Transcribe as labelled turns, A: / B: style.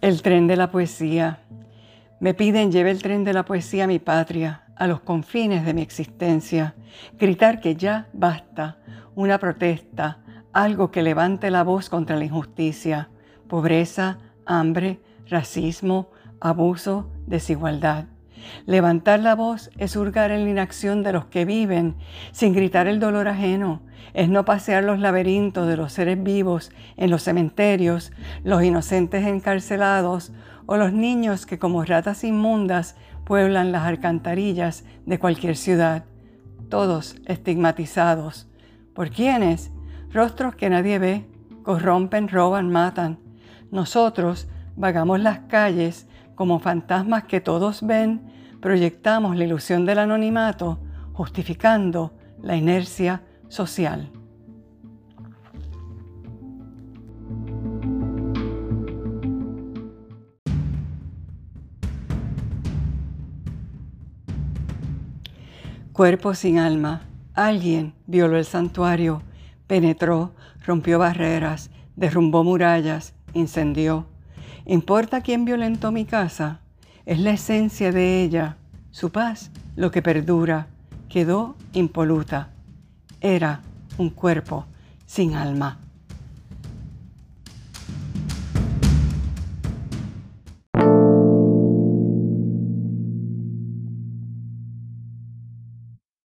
A: El tren de la poesía. Me piden lleve el tren de la poesía a mi patria, a los confines de mi existencia, gritar que ya basta, una protesta, algo que levante la voz contra la injusticia, pobreza, hambre, racismo, abuso, desigualdad. Levantar la voz es hurgar en la inacción de los que viven sin gritar el dolor ajeno, es no pasear los laberintos de los seres vivos en los cementerios, los inocentes encarcelados o los niños que como ratas inmundas pueblan las alcantarillas de cualquier ciudad, todos estigmatizados. ¿Por quiénes? Rostros que nadie ve, corrompen, roban, matan. Nosotros vagamos las calles como fantasmas que todos ven, proyectamos la ilusión del anonimato, justificando la inercia social. Cuerpo sin alma. Alguien violó el santuario, penetró, rompió barreras, derrumbó murallas, incendió. ¿Importa quién violentó mi casa? Es la esencia de ella, su paz, lo que perdura, quedó impoluta. Era un cuerpo sin alma.